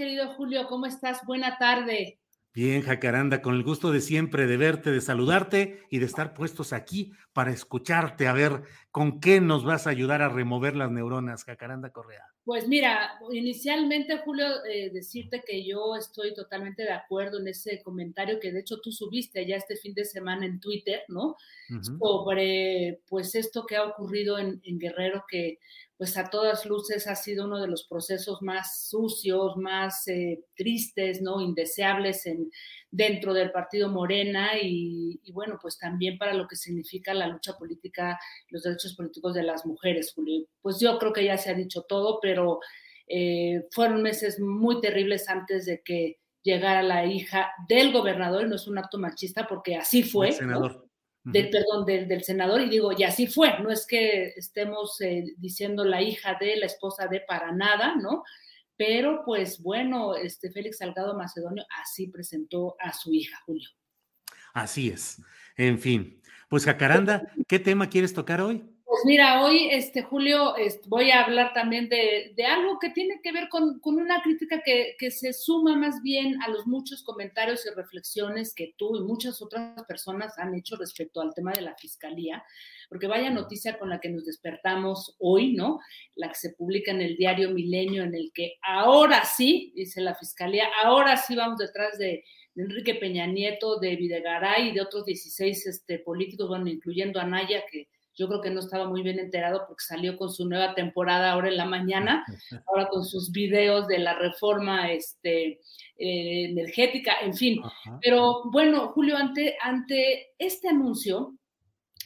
Querido Julio, ¿cómo estás? Buena tarde. Bien, Jacaranda, con el gusto de siempre de verte, de saludarte y de estar puestos aquí para escucharte, a ver con qué nos vas a ayudar a remover las neuronas, Jacaranda Correa. Pues mira, inicialmente, Julio, eh, decirte que yo estoy totalmente de acuerdo en ese comentario que de hecho tú subiste ya este fin de semana en Twitter, ¿no? Sobre pues esto que ha ocurrido en, en Guerrero, que pues a todas luces ha sido uno de los procesos más sucios, más eh, tristes, ¿no? Indeseables en, dentro del partido Morena y, bueno, pues también para lo que significa la lucha política, los derechos políticos de las mujeres, Julio. Pues yo creo que ya se ha dicho todo, pero eh, fueron meses muy terribles antes de que llegara la hija del gobernador, y no es un acto machista porque así fue. senador del, perdón, del, senador, y digo, y así fue, no es que estemos eh, diciendo la hija de, la esposa de, para nada, ¿no? Pero pues bueno, este Félix Salgado Macedonio así presentó a su hija, Julio. Así es. En fin, pues Jacaranda, ¿qué tema quieres tocar hoy? Pues mira, hoy, este Julio, voy a hablar también de, algo que tiene que ver con, una crítica que, se suma más bien a los muchos comentarios y reflexiones que tú y muchas otras personas han hecho respecto al tema de la fiscalía, porque vaya noticia con la que nos despertamos hoy, ¿no? La que se publica en el diario Milenio, en el que ahora sí, dice la fiscalía, ahora sí vamos detrás de, Enrique Peña Nieto, de Videgaray y de otros 16 este, políticos, bueno, incluyendo a Naya, que yo creo que no estaba muy bien enterado porque salió con su nueva temporada ahora en la mañana, ahora con sus videos de la reforma este, eh, energética, en fin. Pero bueno, Julio, ante, ante este anuncio,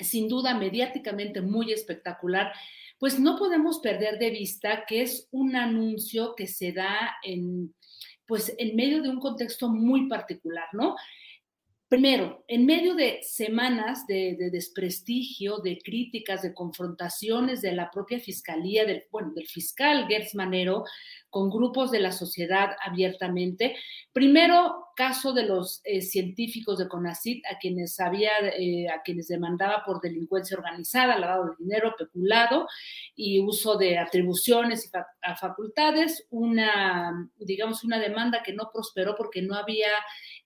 sin duda mediáticamente muy espectacular, pues no podemos perder de vista que es un anuncio que se da en, pues en medio de un contexto muy particular, ¿no? Primero, en medio de semanas de, desprestigio, de críticas, de confrontaciones de la propia fiscalía, del, bueno, del fiscal Gertz Manero, con grupos de la sociedad abiertamente. Primero, caso de los eh, científicos de CONACIT a quienes había, eh, a quienes demandaba por delincuencia organizada, lavado de dinero, peculado y uso de atribuciones y a facultades, una, digamos, una demanda que no prosperó porque no había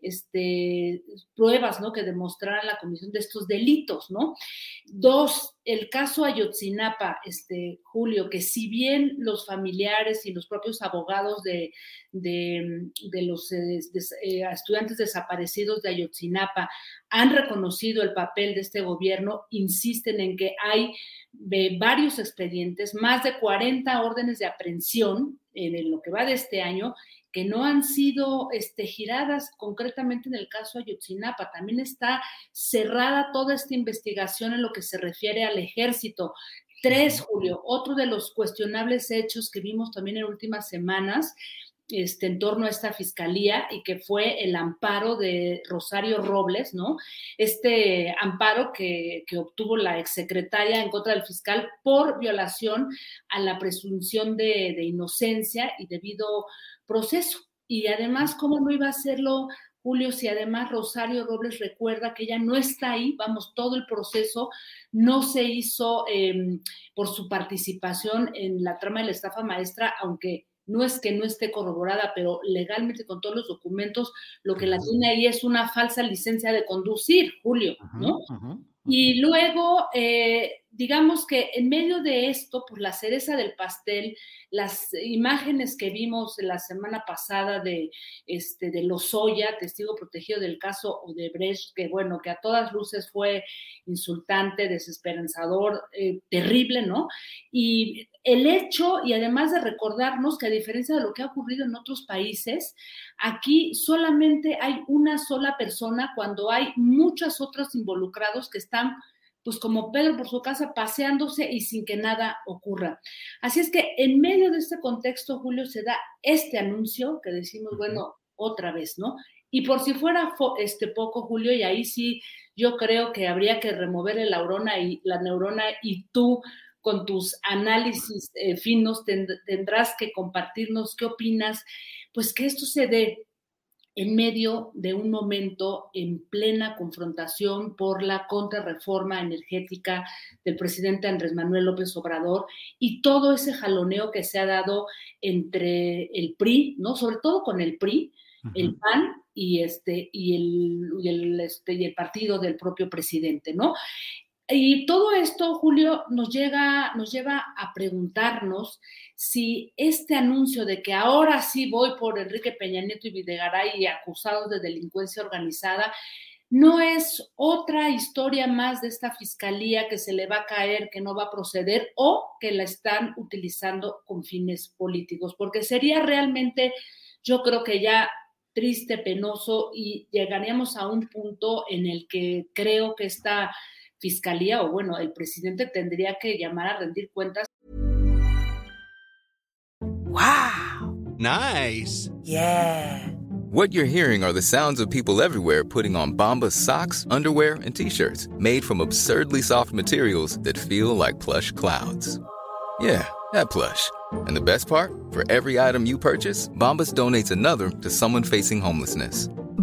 este, pruebas, ¿no? Que demostraran la comisión de estos delitos, ¿no? Dos, el caso Ayotzinapa, este, Julio, que si bien los familiares y los propios abogados de, los eh, eh, estudiantes desaparecidos de Ayotzinapa han reconocido el papel de este gobierno, insisten en que hay eh, varios expedientes, más de 40 órdenes de aprehensión en lo que va de este año, que no han sido este, giradas concretamente en el caso Ayotzinapa. También está cerrada toda esta investigación en lo que se refiere al ejército. Tres, Julio, otro de los cuestionables hechos que vimos también en últimas semanas este, en torno a esta fiscalía y que fue el amparo de Rosario Robles, ¿no? Este amparo que, obtuvo la exsecretaria en contra del fiscal por violación a la presunción de, de inocencia y debido proceso. Y además, ¿cómo no iba a hacerlo, Julio, si además Rosario Robles recuerda que ella no está ahí, vamos, todo el proceso no se hizo em, por su participación en la trama de la estafa maestra, aunque no es que no esté corroborada, pero legalmente con todos los documentos, lo que la tiene ahí es una falsa licencia de conducir, Julio, ¿no? Y luego, eh, digamos que en medio de esto, por la cereza del pastel, las imágenes que vimos la semana pasada de, este, de Lozoya, testigo protegido del caso Odebrecht, que bueno, que a todas luces fue insultante, desesperanzador, eh, terrible, ¿no? Y el hecho, y además de recordarnos que a diferencia de lo que ha ocurrido en otros países, aquí solamente hay una sola persona cuando hay muchos otros involucrados que están pues como Pedro por su casa paseándose y sin que nada ocurra. Así es que en medio de este contexto, Julio, se da este anuncio que decimos, bueno, otra vez, ¿no? Y por si fuera este poco, Julio, y ahí sí yo creo que habría que remover el neurona y la neurona y tú con tus análisis eh, finos tendrás que compartirnos qué opinas, pues que esto se dé en medio de un momento en plena confrontación por la contrarreforma energética del presidente Andrés Manuel López Obrador y todo ese jaloneo que se ha dado entre el PRI, ¿no? Sobre todo con el PRI, el PAN y este y el, y el, este, y el partido del propio presidente, ¿no? Y todo esto, Julio, nos, llega, nos lleva a preguntarnos si este anuncio de que ahora sí voy por Enrique Peña Nieto y Videgaray acusados de delincuencia organizada, no es otra historia más de esta fiscalía que se le va a caer, que no va a proceder o que la están utilizando con fines políticos, porque sería realmente, yo creo que ya triste, penoso y llegaríamos a un punto en el que creo que esta fiscalía o bueno, el presidente tendría que llamar a rendir cuentas. Wow. Nice. Yeah. What you're hearing are the sounds of people everywhere putting on Bombas socks, underwear, and t-shirts made from absurdly soft materials that feel like plush clouds. Yeah, that plush. And the best part, for every item you purchase, Bombas donates another to someone facing homelessness.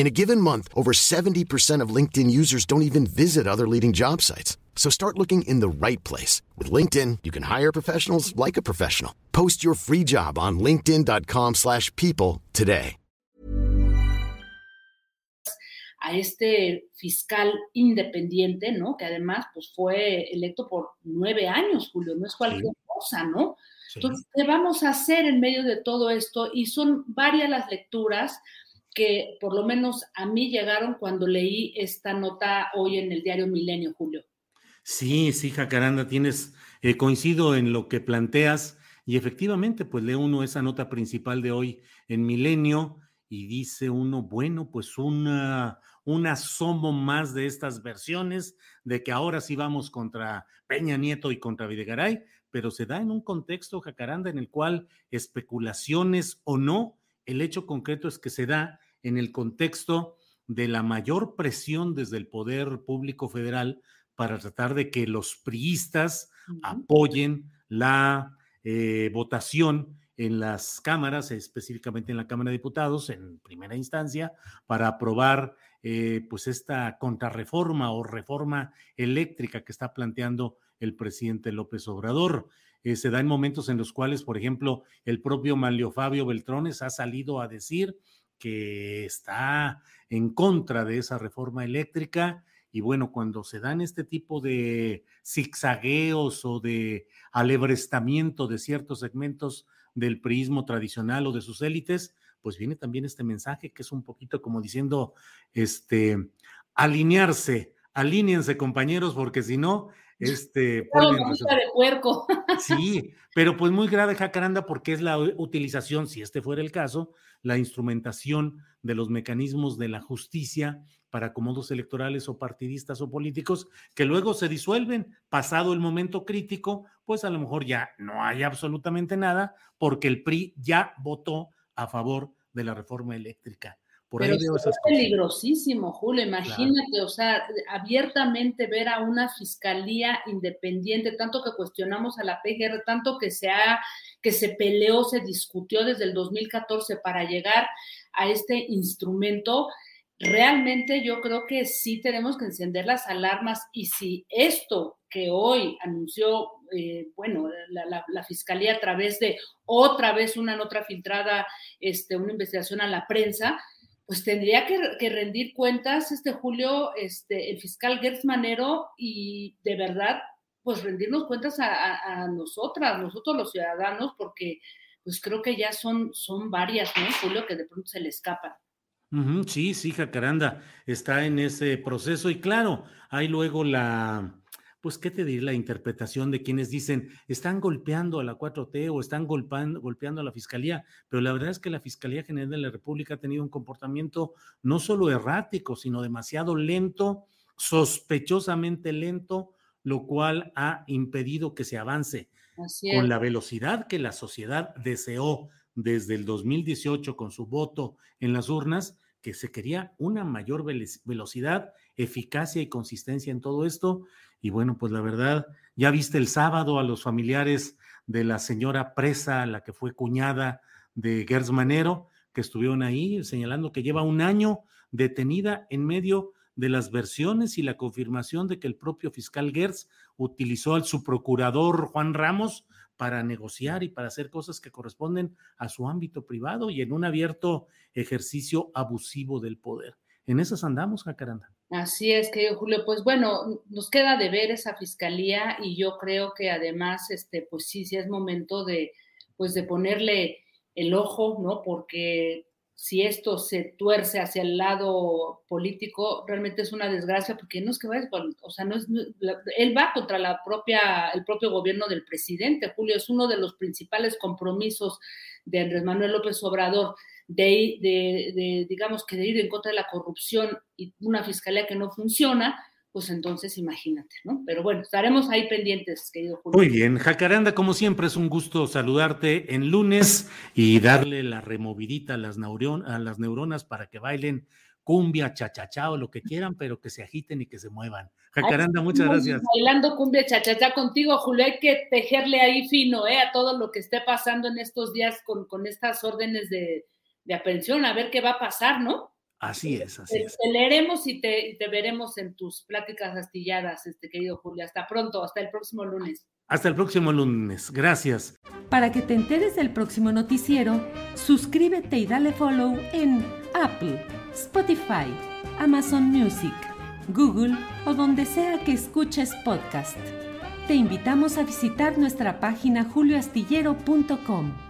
In a given month, over 70% of LinkedIn users don't even visit other leading job sites. So start looking in the right place. With LinkedIn, you can hire professionals like a professional. Post your free job on linkedin.com slash people today. A este fiscal independiente, ¿no? Que además pues, fue electo por nueve años, Julio, no es cualquier sí. cosa, ¿no? Sí. Entonces, ¿qué vamos a hacer en medio de todo esto? Y son varias las lecturas que por lo menos a mí llegaron cuando leí esta nota hoy en el diario Milenio, Julio. Sí, sí, Jacaranda, tienes, eh, coincido en lo que planteas y efectivamente, pues lee uno esa nota principal de hoy en Milenio y dice uno, bueno, pues una, un asomo más de estas versiones de que ahora sí vamos contra Peña Nieto y contra Videgaray, pero se da en un contexto, Jacaranda, en el cual especulaciones o no, el hecho concreto es que se da en el contexto de la mayor presión desde el poder público federal para tratar de que los priistas uh -huh. apoyen la eh, votación en las cámaras, específicamente en la Cámara de Diputados, en primera instancia, para aprobar eh, pues esta contrarreforma o reforma eléctrica que está planteando el presidente López Obrador. Eh, se da en momentos en los cuales, por ejemplo, el propio Manlio Fabio Beltrones ha salido a decir que está en contra de esa reforma eléctrica. Y bueno, cuando se dan este tipo de zigzagueos o de alebrestamiento de ciertos segmentos del priismo tradicional o de sus élites, pues viene también este mensaje que es un poquito como diciendo, este, alinearse, alíñense compañeros, porque si no, este, de puerco. Sí, pero pues muy grave, Jacaranda, porque es la utilización, si este fuera el caso, la instrumentación de los mecanismos de la justicia para acomodos electorales o partidistas o políticos que luego se disuelven. Pasado el momento crítico, pues a lo mejor ya no hay absolutamente nada porque el PRI ya votó a favor de la reforma eléctrica. Por Pero es peligrosísimo, Julio. Imagínate, o sea, abiertamente ver a una fiscalía independiente, tanto que cuestionamos a la PGR, tanto que se ha, que se peleó, se discutió desde el 2014 para llegar a este instrumento realmente yo creo que sí tenemos que encender las alarmas y si esto que hoy anunció, eh, bueno, la, Fiscalía a través de otra vez una nota filtrada, este, una investigación a la prensa, pues tendría que, rendir cuentas este Julio, este, el fiscal Gertz Manero y de verdad, pues rendirnos cuentas a, nosotras, nosotros los ciudadanos, porque pues creo que ya son, son varias, ¿no, Julio, que de pronto se le escapan sí, sí, Jacaranda está en ese proceso y claro, hay luego la, pues, ¿qué te diré? La interpretación de quienes dicen, están golpeando a la 4T o están golpeando, golpeando a la Fiscalía, pero la verdad es que la Fiscalía General de la República ha tenido un comportamiento no solo errático, sino demasiado lento, sospechosamente lento, lo cual ha impedido que se avance con la velocidad que la sociedad deseó desde el 2018 con su voto en las urnas, que se quería una mayor velocidad, eficacia y consistencia en todo esto. Y bueno, pues la verdad, ya viste el sábado a los familiares de la señora presa, la que fue cuñada de Gers Manero, que estuvieron ahí señalando que lleva un año detenida en medio de las versiones y la confirmación de que el propio fiscal Gers utilizó al su procurador Juan Ramos para negociar y para hacer cosas que corresponden a su ámbito privado y en un abierto ejercicio abusivo del poder. En esas andamos, Jacaranda. Así es, querido Julio. Pues bueno, nos queda de ver esa fiscalía y yo creo que además, este, pues sí, sí es momento de, pues de ponerle el ojo, ¿no? Porque si esto se tuerce hacia el lado político, realmente es una desgracia porque no es que vaya, o sea, no es, él va contra la propia, el propio gobierno del presidente, Julio, es uno de los principales compromisos de Andrés Manuel López Obrador de, de, de digamos que de ir en contra de la corrupción y una fiscalía que no funciona, pues entonces imagínate, ¿no? Pero bueno, estaremos ahí pendientes, querido Julio. Muy bien, Jacaranda, como siempre, es un gusto saludarte en lunes y darle la removidita a las, a las neuronas para que bailen cumbia, chachachá o lo que quieran, pero que se agiten y que se muevan. Jacaranda, muchas gracias. Bailando cumbia, chachachá contigo, Julio, hay que tejerle ahí fino, ¿eh? A todo lo que esté pasando en estos días con, con estas órdenes de, de aprehensión, a ver qué va a pasar, ¿no? Así es, así es. Te leeremos y te, te, veremos en tus pláticas astilladas, este querido Julio. Hasta pronto, hasta el próximo lunes. Hasta el próximo lunes, gracias. Para que te enteres del próximo noticiero, suscríbete y dale follow en Apple, Spotify, Amazon Music, Google o donde sea que escuches podcast. Te invitamos a visitar nuestra página julioastillero.com.